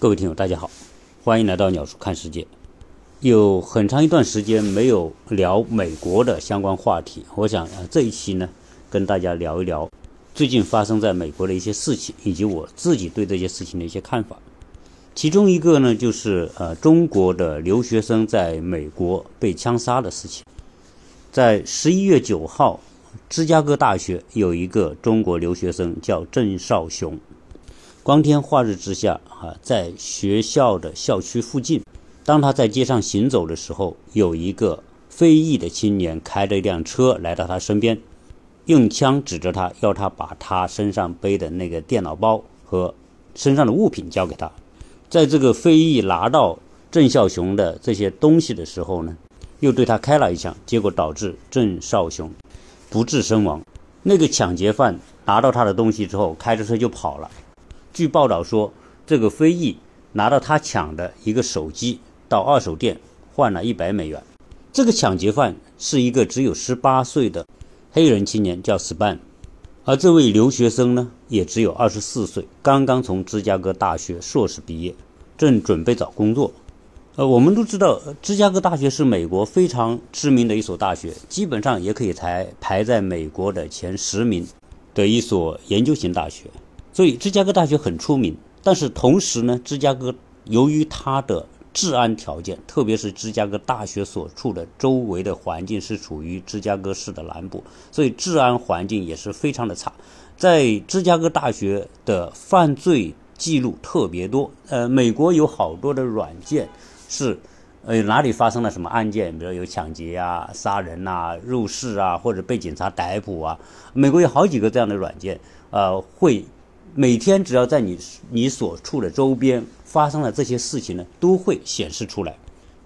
各位听友，大家好，欢迎来到鸟叔看世界。有很长一段时间没有聊美国的相关话题，我想呃这一期呢，跟大家聊一聊最近发生在美国的一些事情，以及我自己对这些事情的一些看法。其中一个呢，就是呃中国的留学生在美国被枪杀的事情。在十一月九号，芝加哥大学有一个中国留学生叫郑少雄。光天化日之下，啊，在学校的校区附近，当他在街上行走的时候，有一个非裔的青年开着一辆车来到他身边，用枪指着他，要他把他身上背的那个电脑包和身上的物品交给他。在这个非裔拿到郑少雄的这些东西的时候呢，又对他开了一枪，结果导致郑少雄不治身亡。那个抢劫犯拿到他的东西之后，开着车就跑了。据报道说，这个非裔拿到他抢的一个手机，到二手店换了一百美元。这个抢劫犯是一个只有十八岁的黑人青年，叫 Span，而这位留学生呢，也只有二十四岁，刚刚从芝加哥大学硕士毕业，正准备找工作。呃，我们都知道，芝加哥大学是美国非常知名的一所大学，基本上也可以排排在美国的前十名的一所研究型大学。所以芝加哥大学很出名，但是同时呢，芝加哥由于它的治安条件，特别是芝加哥大学所处的周围的环境是处于芝加哥市的南部，所以治安环境也是非常的差。在芝加哥大学的犯罪记录特别多，呃，美国有好多的软件是，呃，哪里发生了什么案件，比如有抢劫啊、杀人呐、入室啊，或者被警察逮捕啊，美国有好几个这样的软件，呃，会。每天只要在你你所处的周边发生了这些事情呢，都会显示出来。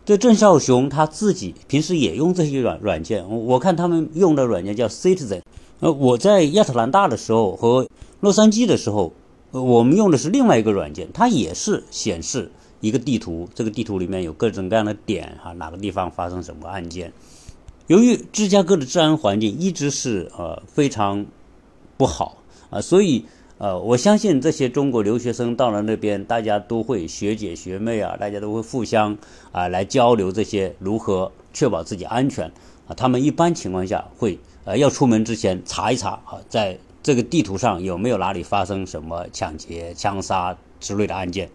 这郑少雄他自己平时也用这些软软件，我看他们用的软件叫 Citizen。呃，我在亚特兰大的时候和洛杉矶的时候，呃我们用的是另外一个软件，它也是显示一个地图，这个地图里面有各种各样的点哈，哪个地方发生什么案件。由于芝加哥的治安环境一直是呃非常不好啊，所以。呃，我相信这些中国留学生到了那边，大家都会学姐学妹啊，大家都会互相啊来交流这些如何确保自己安全啊。他们一般情况下会呃要出门之前查一查啊，在这个地图上有没有哪里发生什么抢劫、枪杀之类的案件，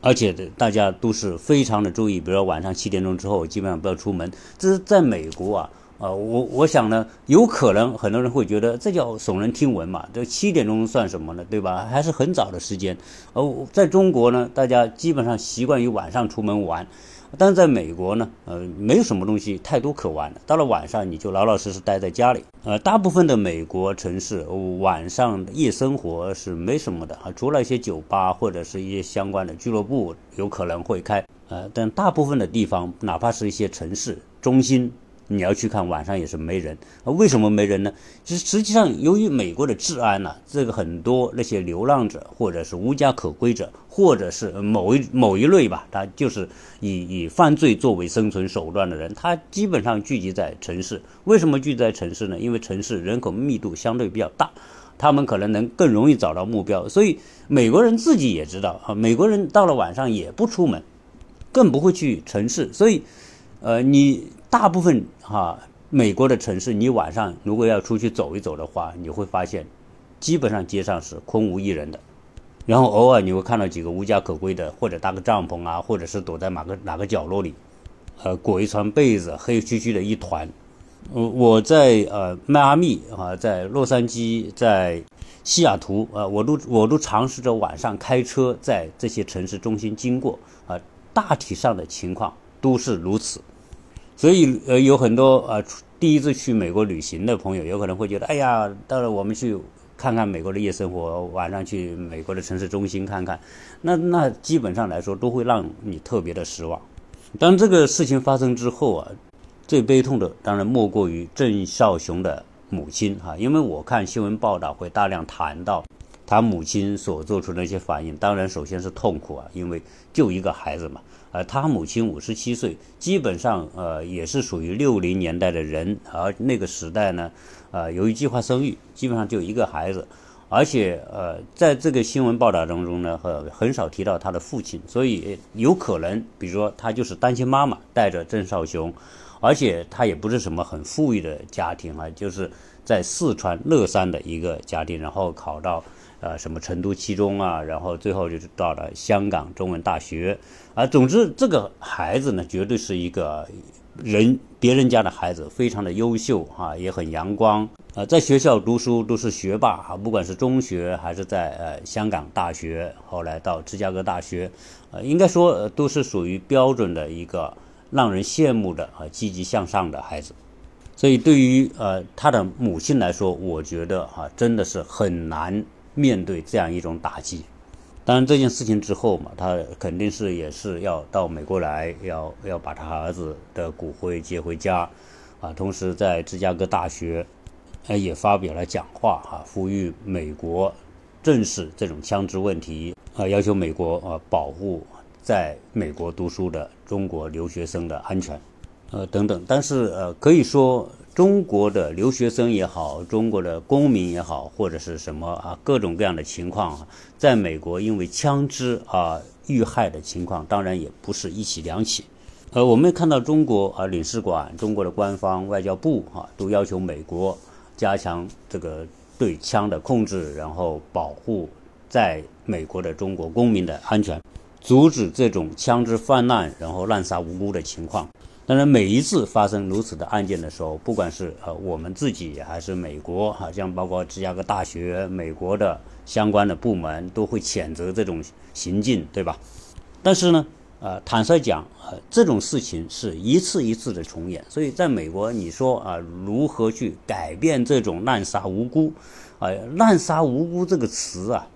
而且大家都是非常的注意，比如说晚上七点钟之后基本上不要出门。这是在美国啊。啊，我我想呢，有可能很多人会觉得这叫耸人听闻嘛？这七点钟算什么呢？对吧？还是很早的时间。呃在中国呢，大家基本上习惯于晚上出门玩，但是在美国呢，呃，没有什么东西太多可玩的。到了晚上，你就老老实实待在家里。呃，大部分的美国城市晚上夜生活是没什么的啊，除了一些酒吧或者是一些相关的俱乐部有可能会开。呃，但大部分的地方，哪怕是一些城市中心。你要去看，晚上也是没人。为什么没人呢？实实际上，由于美国的治安呢，这个很多那些流浪者，或者是无家可归者，或者是某一某一类吧，他就是以以犯罪作为生存手段的人，他基本上聚集在城市。为什么聚集在城市呢？因为城市人口密度相对比较大，他们可能能更容易找到目标。所以美国人自己也知道啊，美国人到了晚上也不出门，更不会去城市。所以，呃，你。大部分哈美国的城市，你晚上如果要出去走一走的话，你会发现，基本上街上是空无一人的。然后偶尔你会看到几个无家可归的，或者搭个帐篷啊，或者是躲在哪个哪个角落里，呃，裹一床被子，黑黢黢的一团。我我在呃迈阿密啊，在洛杉矶，在西雅图啊，我都我都尝试着晚上开车在这些城市中心经过啊，大体上的情况都是如此。所以，呃，有很多呃第一次去美国旅行的朋友，有可能会觉得，哎呀，到了我们去看看美国的夜生活，晚上去美国的城市中心看看，那 那基本上来说都会让你特别的失望。当这个事情发生之后啊，最悲痛的当然莫过于郑少雄的母亲哈，因为我看新闻报道会大量谈到他母亲所做出的一些反应，当然首先是痛苦啊，因为就一个孩子嘛。呃，他母亲五十七岁，基本上呃也是属于六零年代的人，而那个时代呢，呃由于计划生育，基本上就一个孩子，而且呃，在这个新闻报道当中呢，很，很少提到他的父亲，所以有可能，比如说他就是单亲妈妈带着郑少雄，而且他也不是什么很富裕的家庭啊，就是在四川乐山的一个家庭，然后考到呃什么成都七中啊，然后最后就是到了香港中文大学啊。总之，这个孩子呢，绝对是一个人别人家的孩子，非常的优秀啊，也很阳光。呃，在学校读书都是学霸啊，不管是中学还是在呃香港大学，后来到芝加哥大学，呃，应该说都是属于标准的一个让人羡慕的啊积极向上的孩子。所以对于呃他的母亲来说，我觉得啊真的是很难面对这样一种打击。当然这件事情之后嘛，他肯定是也是要到美国来，要要把他儿子的骨灰接回家，啊，同时在芝加哥大学。呃，也发表了讲话啊，呼吁美国正视这种枪支问题啊，要求美国啊保护在美国读书的中国留学生的安全，呃等等。但是呃，可以说中国的留学生也好，中国的公民也好，或者是什么啊，各种各样的情况啊，在美国因为枪支啊遇害的情况，当然也不是一起两起。呃，我们看到中国啊领事馆、中国的官方、外交部啊，都要求美国。加强这个对枪的控制，然后保护在美国的中国公民的安全，阻止这种枪支泛滥，然后滥杀无辜的情况。当然，每一次发生如此的案件的时候，不管是呃我们自己还是美国，好像包括芝加哥大学、美国的相关的部门，都会谴责这种行径，对吧？但是呢？呃，坦率讲，呃，这种事情是一次一次的重演。所以，在美国，你说啊，如何去改变这种滥杀无辜？啊，滥杀无辜这个词啊，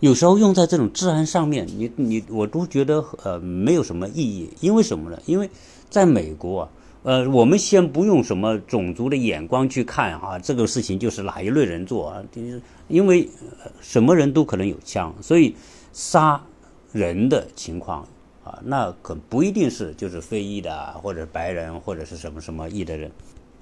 有时候用在这种治安上面，你你我都觉得呃没有什么意义。因为什么呢？因为在美国，呃，我们先不用什么种族的眼光去看啊，这个事情就是哪一类人做啊？就是因为什么人都可能有枪，所以杀人的情况。啊，那可不一定是就是非裔的，或者白人，或者是什么什么裔的人。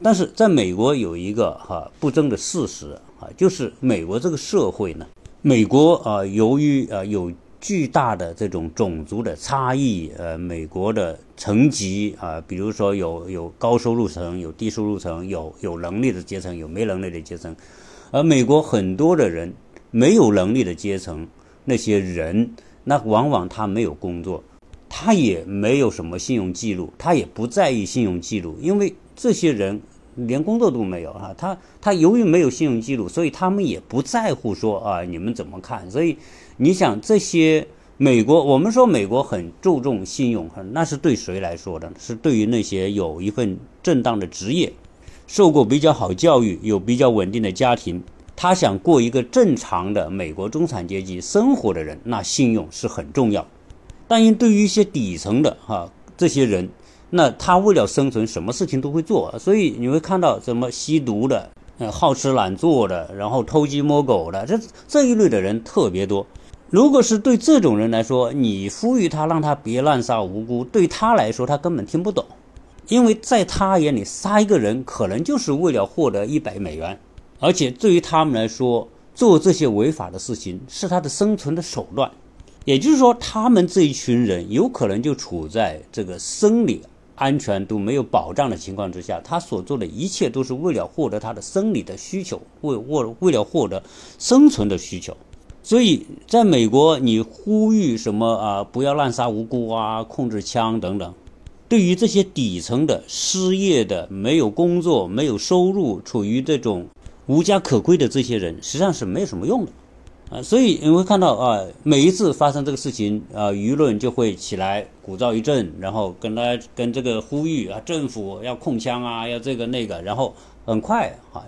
但是在美国有一个哈不争的事实啊，就是美国这个社会呢，美国啊由于啊有巨大的这种种族的差异，呃，美国的层级啊，比如说有有高收入层，有低收入层，有有能力的阶层，有没能力的阶层，而美国很多的人没有能力的阶层，那些人那往往他没有工作。他也没有什么信用记录，他也不在意信用记录，因为这些人连工作都没有啊。他他由于没有信用记录，所以他们也不在乎说啊你们怎么看。所以你想这些美国，我们说美国很注重信用，那是对谁来说的？是对于那些有一份正当的职业，受过比较好教育，有比较稳定的家庭，他想过一个正常的美国中产阶级生活的人，那信用是很重要。但因对于一些底层的哈这些人，那他为了生存，什么事情都会做，所以你会看到什么吸毒的、好吃懒做的，然后偷鸡摸狗的，这这一类的人特别多。如果是对这种人来说，你呼吁他让他别滥杀无辜，对他来说他根本听不懂，因为在他眼里杀一个人可能就是为了获得一百美元，而且对于他们来说，做这些违法的事情是他的生存的手段。也就是说，他们这一群人有可能就处在这个生理安全都没有保障的情况之下，他所做的一切都是为了获得他的生理的需求，为为为了获得生存的需求。所以，在美国，你呼吁什么啊？不要滥杀无辜啊，控制枪等等，对于这些底层的失业的、没有工作、没有收入、处于这种无家可归的这些人，实际上是没有什么用的。啊，所以你会看到啊，每一次发生这个事情啊，舆论就会起来鼓噪一阵，然后跟大家跟这个呼吁啊，政府要控枪啊，要这个那个，然后很快啊，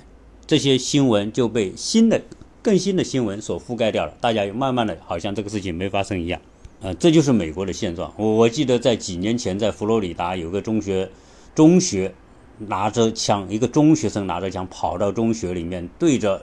这些新闻就被新的、更新的新闻所覆盖掉了，大家又慢慢的好像这个事情没发生一样，啊，这就是美国的现状。我我记得在几年前，在佛罗里达有个中学，中学拿着枪，一个中学生拿着枪跑到中学里面，对着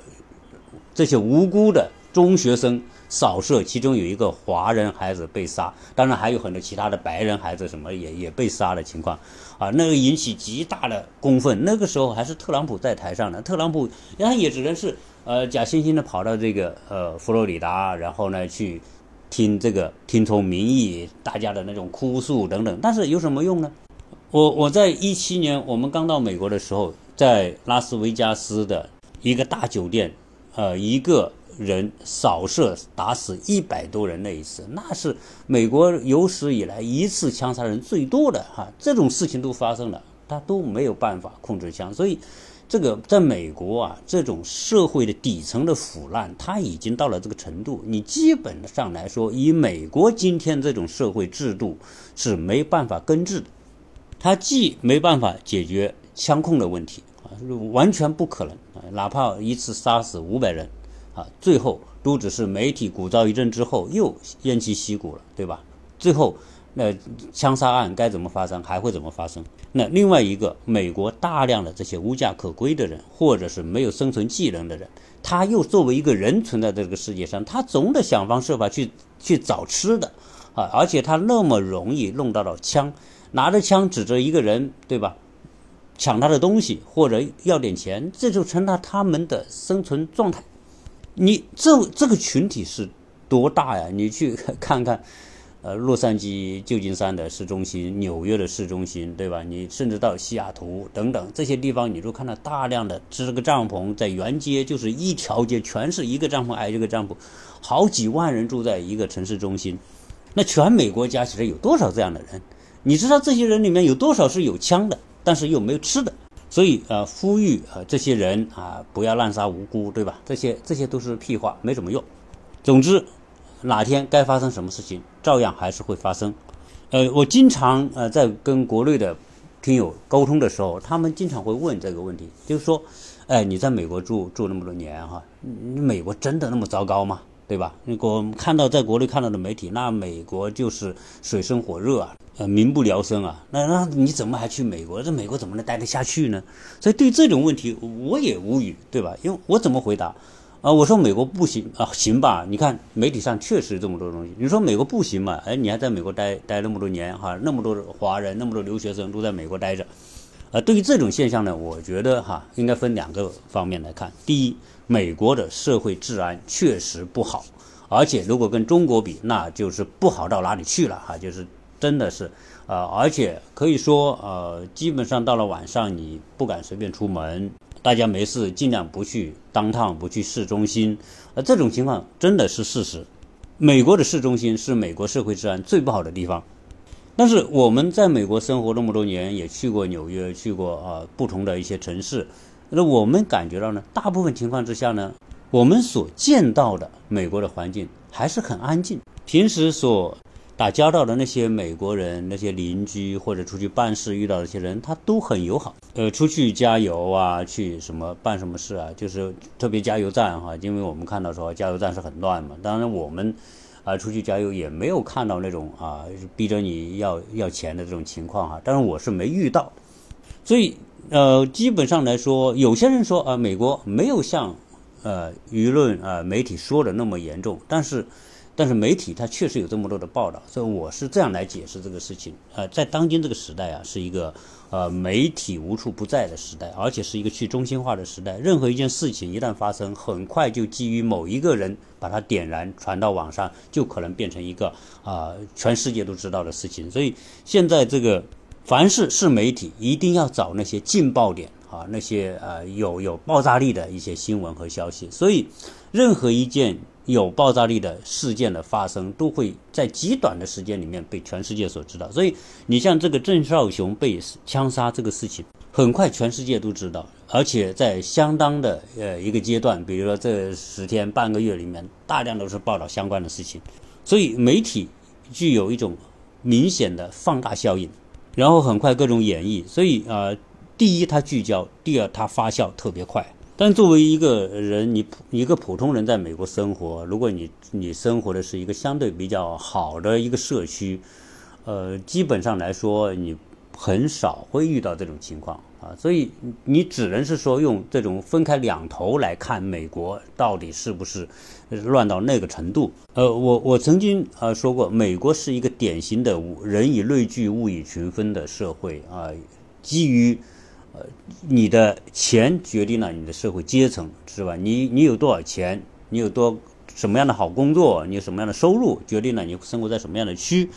这些无辜的。中学生扫射，其中有一个华人孩子被杀，当然还有很多其他的白人孩子什么也 也被杀的情况，啊，那个引起极大的公愤。那个时候还是特朗普在台上呢，特朗普他也只能是呃，假惺惺的跑到这个呃佛罗里达，然后呢去听这个听从民意，大家的那种哭诉等等，但是有什么用呢？我我在一七年我们刚到美国的时候，在拉斯维加斯的一个大酒店，呃，一个人扫射打死一百多人那一次，那是美国有史以来一次枪杀人最多的哈，这种事情都发生了，他都没有办法控制枪，所以。这个在美国啊，这种社会的底层的腐烂，它已经到了这个程度。你基本上来说，以美国今天这种社会制度是没办法根治的。它既没办法解决枪控的问题啊，完全不可能啊，哪怕一次杀死五百人啊，最后都只是媒体鼓噪一阵之后又偃旗息鼓了，对吧？最后。那枪杀案该怎么发生，还会怎么发生？那另外一个，美国大量的这些无家可归的人，或者是没有生存技能的人，他又作为一个人存在这个世界上，他总得想方设法去去找吃的啊！而且他那么容易弄到了枪，拿着枪指着一个人，对吧？抢他的东西或者要点钱，这就成了他们的生存状态。你这这个群体是多大呀？你去看看。呃，洛杉矶、旧金山的市中心，纽约的市中心，对吧？你甚至到西雅图等等这些地方，你都看到大量的支个帐篷在原街，就是一条街全是一个帐篷挨一个帐篷，好几万人住在一个城市中心。那全美国加起来有多少这样的人？你知道这些人里面有多少是有枪的，但是又没有吃的？所以呃，呼吁啊这些人啊不要滥杀无辜，对吧？这些这些都是屁话，没什么用。总之。哪天该发生什么事情，照样还是会发生。呃，我经常呃在跟国内的听友沟通的时候，他们经常会问这个问题，就是说，哎，你在美国住住那么多年哈，你美国真的那么糟糕吗？对吧？我看到在国内看到的媒体，那美国就是水深火热啊，呃，民不聊生啊。那那你怎么还去美国？这美国怎么能待得下去呢？所以对这种问题我也无语，对吧？因为我怎么回答？啊，我说美国不行啊，行吧？你看媒体上确实这么多东西。你说美国不行嘛？哎，你还在美国待待那么多年哈，那么多华人，那么多留学生都在美国待着。啊，对于这种现象呢，我觉得哈，应该分两个方面来看。第一，美国的社会治安确实不好，而且如果跟中国比，那就是不好到哪里去了哈，就是真的是，呃，而且可以说，呃，基本上到了晚上你不敢随便出门。大家没事尽量不去当趟，不去市中心，呃，这种情况真的是事实。美国的市中心是美国社会治安最不好的地方。但是我们在美国生活那么多年，也去过纽约，去过啊不同的一些城市，那我们感觉到呢，大部分情况之下呢，我们所见到的美国的环境还是很安静。平时所打交道的那些美国人、那些邻居或者出去办事遇到的一些人，他都很友好。呃，出去加油啊，去什么办什么事啊，就是特别加油站哈，因为我们看到说加油站是很乱嘛。当然我们啊出去加油也没有看到那种啊逼着你要要钱的这种情况哈。但是我是没遇到，所以呃基本上来说，有些人说啊美国没有像呃舆论啊媒体说的那么严重，但是。但是媒体它确实有这么多的报道，所以我是这样来解释这个事情。呃，在当今这个时代啊，是一个呃媒体无处不在的时代，而且是一个去中心化的时代。任何一件事情一旦发生，很快就基于某一个人把它点燃传到网上，就可能变成一个啊全世界都知道的事情。所以现在这个凡是是媒体，一定要找那些劲爆点啊，那些呃有有爆炸力的一些新闻和消息。所以任何一件。有爆炸力的事件的发生，都会在极短的时间里面被全世界所知道。所以，你像这个郑少雄被枪杀这个事情，很快全世界都知道，而且在相当的呃一个阶段，比如说这十天半个月里面，大量都是报道相关的事情。所以，媒体具有一种明显的放大效应，然后很快各种演绎。所以啊，第一它聚焦，第二它发酵特别快。但作为一个人，你普一个普通人在美国生活，如果你你生活的是一个相对比较好的一个社区，呃，基本上来说，你很少会遇到这种情况啊。所以你只能是说用这种分开两头来看美国到底是不是乱到那个程度。呃，我我曾经啊说过，美国是一个典型的人以类聚，物以群分的社会啊，基于。呃，你的钱决定了你的社会阶层，是吧？你你有多少钱，你有多什么样的好工作，你有什么样的收入，决定了你生活在什么样的区。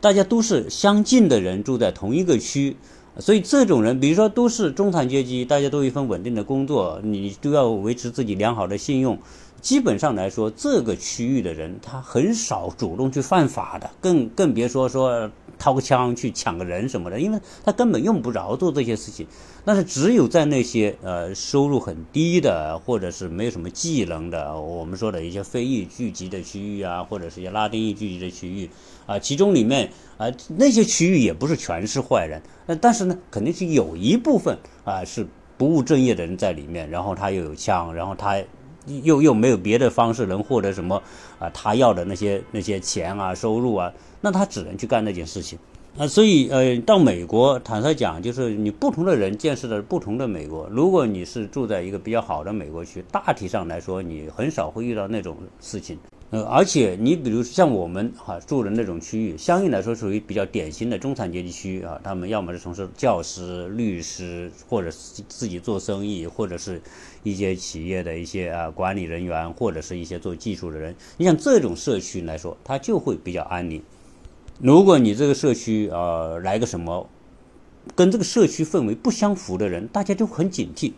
大家都是相近的人，住在同一个区，所以这种人，比如说都是中产阶级，大家都有一份稳定的工作，你都要维持自己良好的信用。基本上来说，这个区域的人他很少主动去犯法的，更更别说说掏个枪去抢个人什么的，因为他根本用不着做这些事情。但是只有在那些呃收入很低的，或者是没有什么技能的，我们说的一些非裔聚集的区域啊，或者是一些拉丁裔聚集的区域啊，其中里面啊那些区域也不是全是坏人，呃，但是呢，肯定是有一部分啊是不务正业的人在里面，然后他又有枪，然后他。又又没有别的方式能获得什么啊？他要的那些那些钱啊、收入啊，那他只能去干那件事情啊。所以呃，到美国，坦率讲，就是你不同的人见识的不同的美国。如果你是住在一个比较好的美国区，大体上来说，你很少会遇到那种事情。呃，而且你比如像我们哈住的那种区域，相应来说属于比较典型的中产阶级区啊。他们要么是从事教师、律师，或者自己做生意，或者是一些企业的一些啊管理人员，或者是一些做技术的人。你像这种社区来说，它就会比较安宁。如果你这个社区啊来个什么跟这个社区氛围不相符的人，大家就很警惕。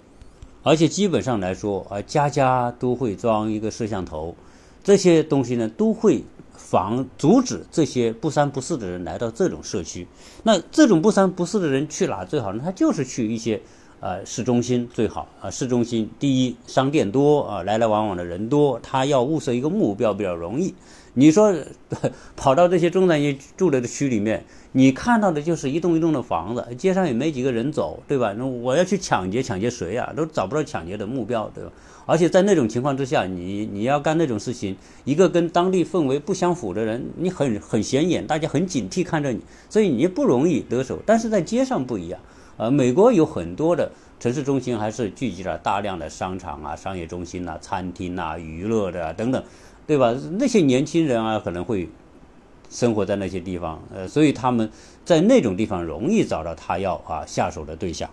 而且基本上来说啊，家家都会装一个摄像头。这些东西呢，都会防阻止这些不三不四的人来到这种社区。那这种不三不四的人去哪最好呢？他就是去一些呃市中心最好啊。市中心第一，商店多啊，来来往往的人多，他要物色一个目标比较容易。你说跑到这些中产阶级住的区里面，你看到的就是一栋一栋的房子，街上也没几个人走，对吧？那我要去抢劫，抢劫谁啊？都找不到抢劫的目标，对吧？而且在那种情况之下，你你要干那种事情，一个跟当地氛围不相符的人，你很很显眼，大家很警惕看着你，所以你不容易得手。但是在街上不一样，呃，美国有很多的城市中心还是聚集了大量的商场啊、商业中心呐、餐厅呐、娱乐的等等，对吧？那些年轻人啊，可能会生活在那些地方，呃，所以他们在那种地方容易找到他要啊下手的对象。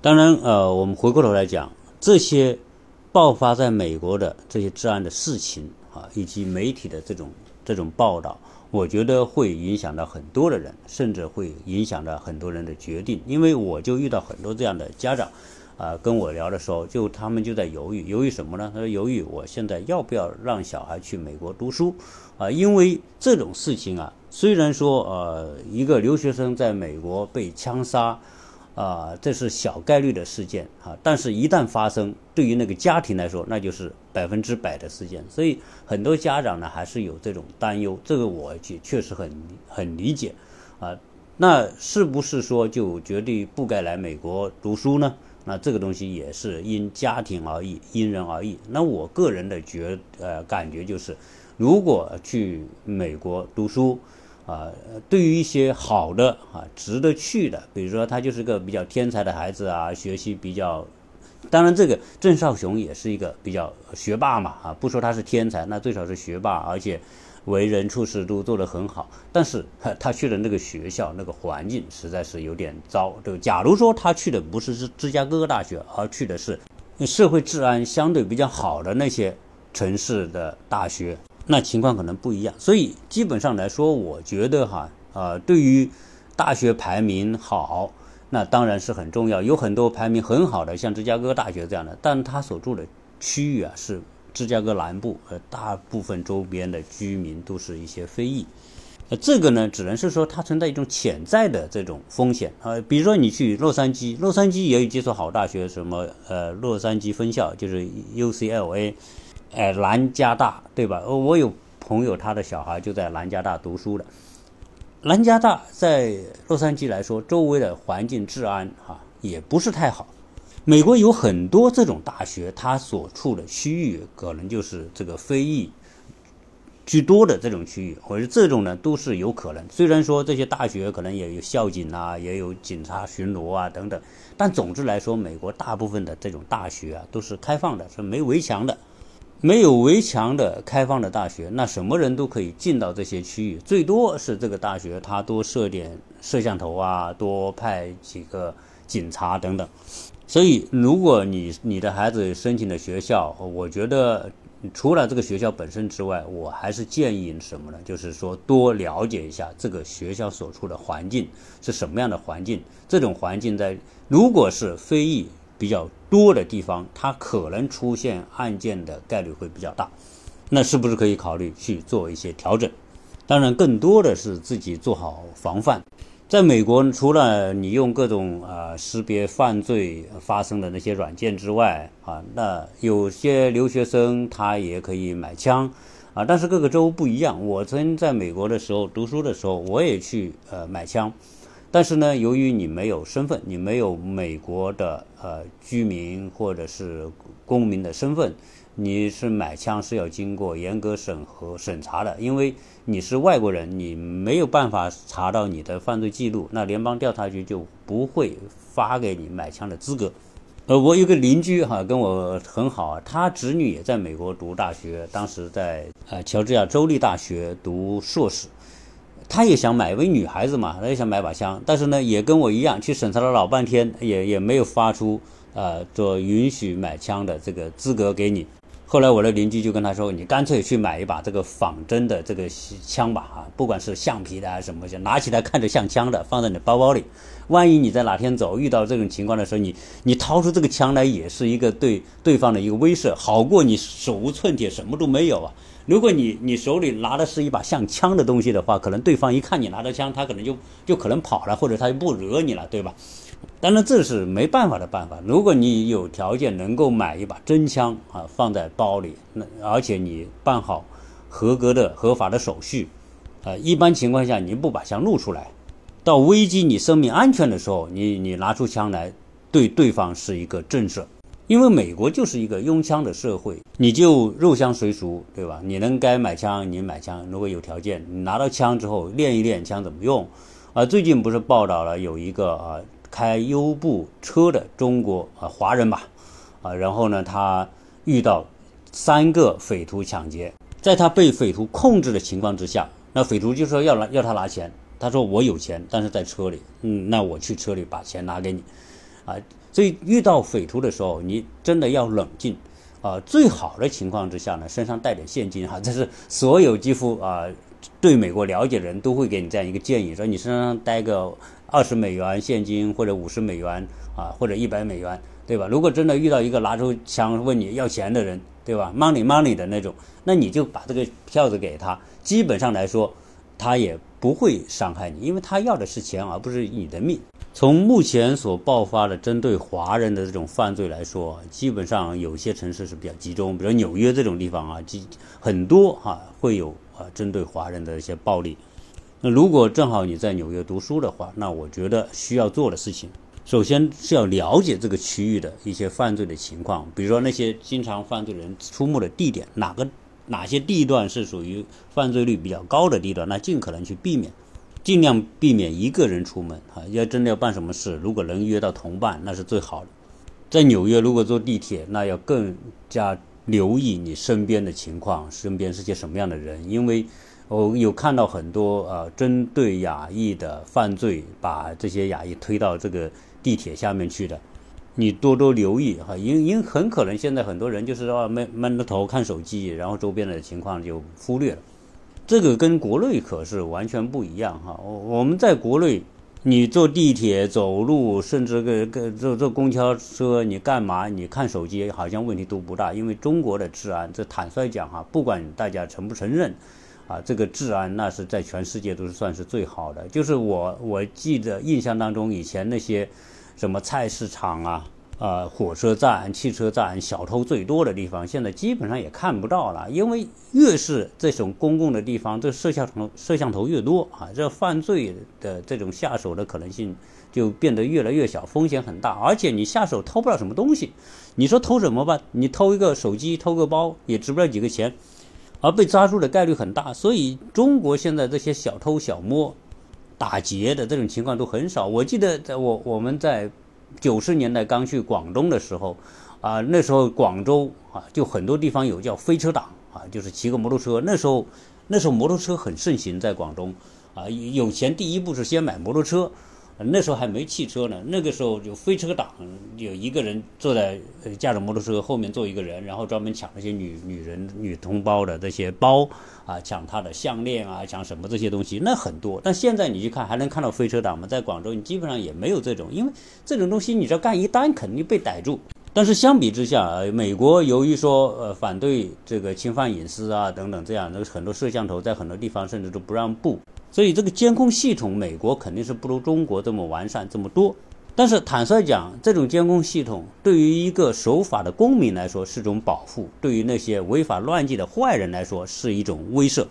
当然，呃，我们回过头来讲这些。爆发在美国的这些治安的事情啊，以及媒体的这种这种报道，我觉得会影响到很多的人，甚至会影响到很多人的决定。因为我就遇到很多这样的家长，啊，跟我聊的时候，就他们就在犹豫，犹豫什么呢？他说犹豫我现在要不要让小孩去美国读书啊？因为这种事情啊，虽然说呃，一个留学生在美国被枪杀。啊，这是小概率的事件啊，但是，一旦发生，对于那个家庭来说，那就是百分之百的事件。所以，很多家长呢，还是有这种担忧。这个我确确实很很理解啊。那是不是说就绝对不该来美国读书呢？那这个东西也是因家庭而异，因人而异。那我个人的觉呃感觉就是，如果去美国读书。啊，对于一些好的啊，值得去的，比如说他就是个比较天才的孩子啊，学习比较，当然这个郑少雄也是一个比较学霸嘛啊，不说他是天才，那最少是学霸，而且为人处事都做得很好。但是他去的那个学校那个环境实在是有点糟。就假如说他去的不是芝芝加哥大学，而去的是社会治安相对比较好的那些城市的大学。那情况可能不一样，所以基本上来说，我觉得哈，呃，对于大学排名好，那当然是很重要。有很多排名很好的，像芝加哥大学这样的，但他所住的区域啊是芝加哥南部，和，大部分周边的居民都是一些非裔，呃，这个呢，只能是说它存在一种潜在的这种风险啊。比如说你去洛杉矶，洛杉矶也有几所好大学，什么呃，洛杉矶分校就是 UCLA。哎，南加大对吧？呃我有朋友，他的小孩就在南加大读书的。南加大在洛杉矶来说，周围的环境治安哈也不是太好。美国有很多这种大学，它所处的区域可能就是这个非裔居多的这种区域，或者这种呢都是有可能。虽然说这些大学可能也有校警啊，也有警察巡逻啊等等，但总之来说，美国大部分的这种大学啊都是开放的，是没围墙的。没有围墙的开放的大学，那什么人都可以进到这些区域。最多是这个大学，它多设点摄像头啊，多派几个警察等等。所以，如果你你的孩子申请的学校，我觉得除了这个学校本身之外，我还是建议什么呢？就是说多了解一下这个学校所处的环境是什么样的环境。这种环境在如果是非议比较多的地方，它可能出现案件的概率会比较大。那是不是可以考虑去做一些调整？当然，更多的是自己做好防范。在美国，除了你用各种啊识别犯罪发生的那些软件之外，啊，那有些留学生他也可以买枪，啊，但是各个州不一样。我曾经在美国的时候读书的时候，我也去呃买枪，但是呢，由于你没有身份，你没有美国的呃居民或者是公民的身份。你是买枪是要经过严格审核审查的，因为你是外国人，你没有办法查到你的犯罪记录，那联邦调查局就不会发给你买枪的资格。呃，我有个邻居哈，跟我很好，他侄女也在美国读大学，当时在呃乔治亚州立大学读硕士，他也想买，因为女孩子嘛，他也想买把枪，但是呢，也跟我一样去审查了老半天，也也没有发出呃做允许买枪的这个资格给你。后来我的邻居就跟他说：“你干脆去买一把这个仿真的这个枪吧，啊，不管是橡皮的还是什么，就拿起来看着像枪的，放在你包包里。万一你在哪天走遇到这种情况的时候，你你掏出这个枪来，也是一个对对方的一个威慑，好过你手无寸铁，什么都没有啊。如果你你手里拿的是一把像枪的东西的话，可能对方一看你拿着枪，他可能就就可能跑了，或者他就不惹你了，对吧？”当然这是没办法的办法。如果你有条件能够买一把真枪啊，放在包里，那而且你办好合格的合法的手续，啊，一般情况下你不把枪露出来，到危及你生命安全的时候，你你拿出枪来对对方是一个震慑。因为美国就是一个拥枪的社会，你就入乡随俗，对吧？你能该买枪你买枪，如果有条件，你拿到枪之后练一练枪怎么用。啊，最近不是报道了有一个啊。开优步车的中国啊华人吧，啊，然后呢，他遇到三个匪徒抢劫，在他被匪徒控制的情况之下，那匪徒就说要拿要他拿钱，他说我有钱，但是在车里，嗯，那我去车里把钱拿给你，啊，所以遇到匪徒的时候，你真的要冷静，啊，最好的情况之下呢，身上带点现金哈，这是所有几乎啊对美国了解的人都会给你这样一个建议，说你身上带个。二十美元现金或者五十美元啊，或者一百美元，对吧？如果真的遇到一个拿出枪问你要钱的人，对吧？money money 的那种，那你就把这个票子给他。基本上来说，他也不会伤害你，因为他要的是钱，而不是你的命。从目前所爆发的针对华人的这种犯罪来说，基本上有些城市是比较集中，比如纽约这种地方啊，几很多哈会有啊针对华人的一些暴力。那如果正好你在纽约读书的话，那我觉得需要做的事情，首先是要了解这个区域的一些犯罪的情况，比如说那些经常犯罪人出没的地点，哪个哪些地段是属于犯罪率比较高的地段，那尽可能去避免，尽量避免一个人出门啊。要真的要办什么事，如果能约到同伴，那是最好的。在纽约，如果坐地铁，那要更加留意你身边的情况，身边是些什么样的人，因为。我有看到很多呃，针对亚裔的犯罪，把这些亚裔推到这个地铁下面去的，你多多留意哈，因因很可能现在很多人就是说闷闷着头看手机，然后周边的情况就忽略了，这个跟国内可是完全不一样哈。我我们在国内，你坐地铁、走路，甚至个个坐坐公交车，你干嘛？你看手机好像问题都不大，因为中国的治安，这坦率讲哈，不管大家承不承认。啊，这个治安那是在全世界都是算是最好的。就是我我记得印象当中，以前那些什么菜市场啊、啊火车站、汽车站，小偷最多的地方，现在基本上也看不到了。因为越是这种公共的地方，这摄像头摄像头越多啊，这犯罪的这种下手的可能性就变得越来越小，风险很大。而且你下手偷不了什么东西，你说偷什么吧？你偷一个手机、偷个包，也值不了几个钱。而被抓住的概率很大，所以中国现在这些小偷小摸、打劫的这种情况都很少。我记得在我我们在九十年代刚去广东的时候，啊，那时候广州啊就很多地方有叫飞车党啊，就是骑个摩托车。那时候那时候摩托车很盛行在广东啊，有钱第一步是先买摩托车，那时候还没汽车呢，那个时候就飞车党有一个人坐在驾着摩托车后面坐一个人，然后专门抢那些女女人女同胞的这些包啊，抢她的项链啊，抢什么这些东西，那很多。但现在你去看，还能看到飞车党吗？在广州，你基本上也没有这种，因为这种东西你知道干一单，肯定被逮住。但是相比之下，呃美国由于说呃反对这个侵犯隐私啊等等这样，那很多摄像头在很多地方甚至都不让布，所以这个监控系统美国肯定是不如中国这么完善这么多。但是坦率讲，这种监控系统对于一个守法的公民来说是种保护，对于那些违法乱纪的坏人来说是一种威慑。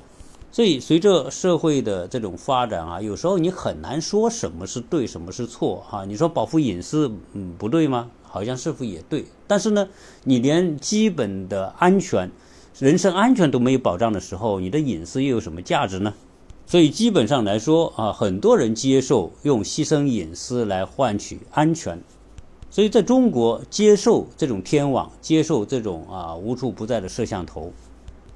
所以随着社会的这种发展啊，有时候你很难说什么是对，什么是错哈。你说保护隐私，嗯，不对吗？好像似乎也对？但是呢，你连基本的安全、人身安全都没有保障的时候，你的隐私又有什么价值呢？所以基本上来说啊，很多人接受用牺牲隐私来换取安全。所以在中国，接受这种天网，接受这种啊无处不在的摄像头，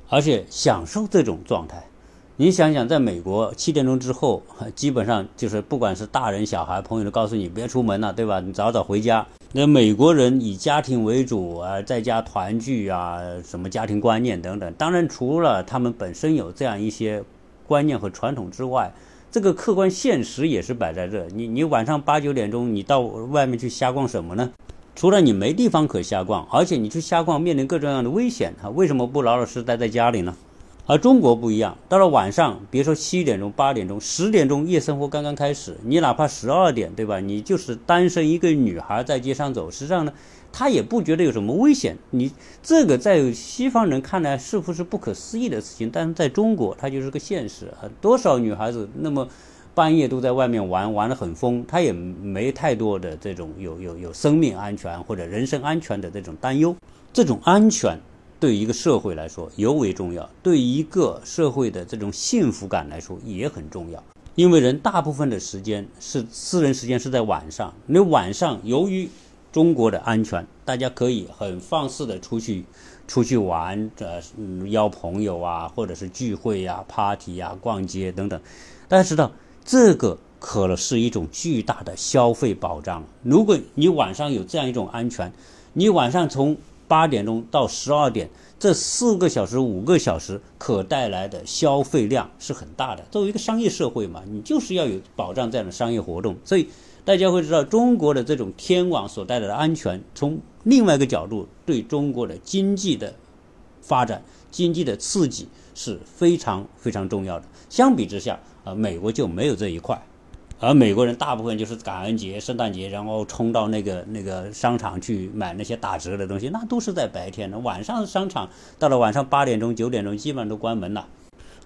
而且享受这种状态。你想想，在美国七点钟之后，基本上就是不管是大人小孩，朋友都告诉你别出门了，对吧？你早早回家。那美国人以家庭为主啊，在家团聚啊，什么家庭观念等等。当然，除了他们本身有这样一些观念和传统之外，这个客观现实也是摆在这。你你晚上八九点钟，你到外面去瞎逛什么呢？除了你没地方可瞎逛，而且你去瞎逛面临各种各样的危险啊，为什么不老老实实待在家里呢？而中国不一样，到了晚上，别说七点钟、八点钟、十点钟，夜生活刚刚开始，你哪怕十二点，对吧？你就是单身一个女孩在街上走，实际上呢，她也不觉得有什么危险。你这个在西方人看来是不是不可思议的事情？但是在中国，它就是个现实。多少女孩子那么半夜都在外面玩，玩得很疯，她也没太多的这种有有有生命安全或者人身安全的这种担忧，这种安全。对于一个社会来说尤为重要，对一个社会的这种幸福感来说也很重要。因为人大部分的时间是私人时间是在晚上，那晚上由于中国的安全，大家可以很放肆的出去出去玩，呃，邀朋友啊，或者是聚会呀、party 呀、逛街等等。大家知道，这个可能是一种巨大的消费保障。如果你晚上有这样一种安全，你晚上从八点钟到十二点，这四个小时、五个小时可带来的消费量是很大的。作为一个商业社会嘛，你就是要有保障这样的商业活动。所以大家会知道，中国的这种天网所带来的安全，从另外一个角度对中国的经济的发展、经济的刺激是非常非常重要的。相比之下，啊，美国就没有这一块。而美国人大部分就是感恩节、圣诞节，然后冲到那个那个商场去买那些打折的东西，那都是在白天的。晚上商场到了晚上八点钟、九点钟，基本上都关门了。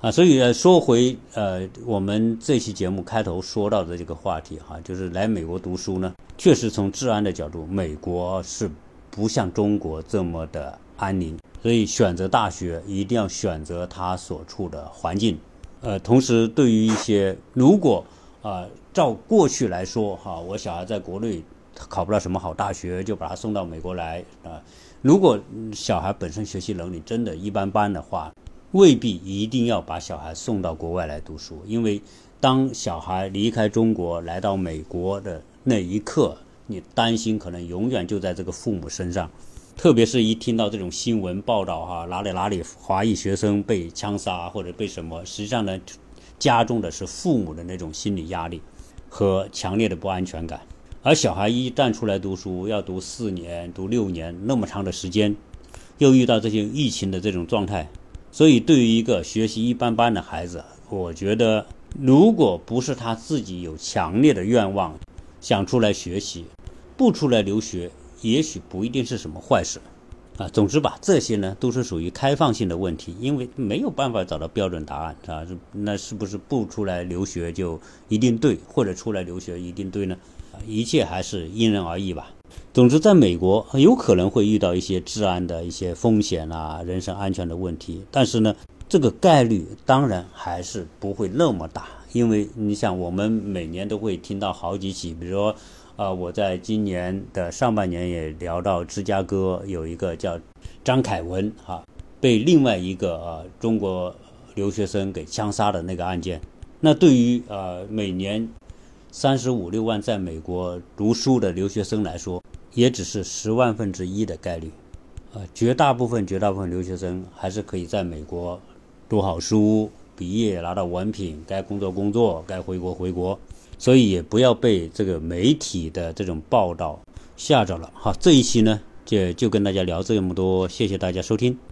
啊，所以说回呃，我们这期节目开头说到的这个话题哈，就是来美国读书呢，确实从治安的角度，美国是不像中国这么的安宁。所以选择大学一定要选择它所处的环境。呃，同时对于一些如果啊，照过去来说，哈，我小孩在国内考不了什么好大学，就把他送到美国来啊。如果小孩本身学习能力真的一般般的话，未必一定要把小孩送到国外来读书，因为当小孩离开中国来到美国的那一刻，你担心可能永远就在这个父母身上。特别是一听到这种新闻报道，哈，哪里哪里华裔学生被枪杀或者被什么，实际上呢？加重的是父母的那种心理压力和强烈的不安全感，而小孩一旦出来读书，要读四年、读六年那么长的时间，又遇到这些疫情的这种状态，所以对于一个学习一般般的孩子，我觉得如果不是他自己有强烈的愿望想出来学习，不出来留学，也许不一定是什么坏事。啊，总之吧，这些呢都是属于开放性的问题，因为没有办法找到标准答案，啊，那是不是不出来留学就一定对，或者出来留学一定对呢？一切还是因人而异吧。总之，在美国有可能会遇到一些治安的一些风险啊，人身安全的问题，但是呢，这个概率当然还是不会那么大，因为你想，我们每年都会听到好几起，比如说。啊，我在今年的上半年也聊到芝加哥有一个叫张凯文哈，被另外一个呃中国留学生给枪杀的那个案件。那对于呃每年三十五六万在美国读书的留学生来说，也只是十万分之一的概率。呃，绝大部分、绝大部分留学生还是可以在美国读好书、毕业拿到文凭，该工作工作，该回国回国。所以也不要被这个媒体的这种报道吓着了。好，这一期呢就就跟大家聊这么多，谢谢大家收听。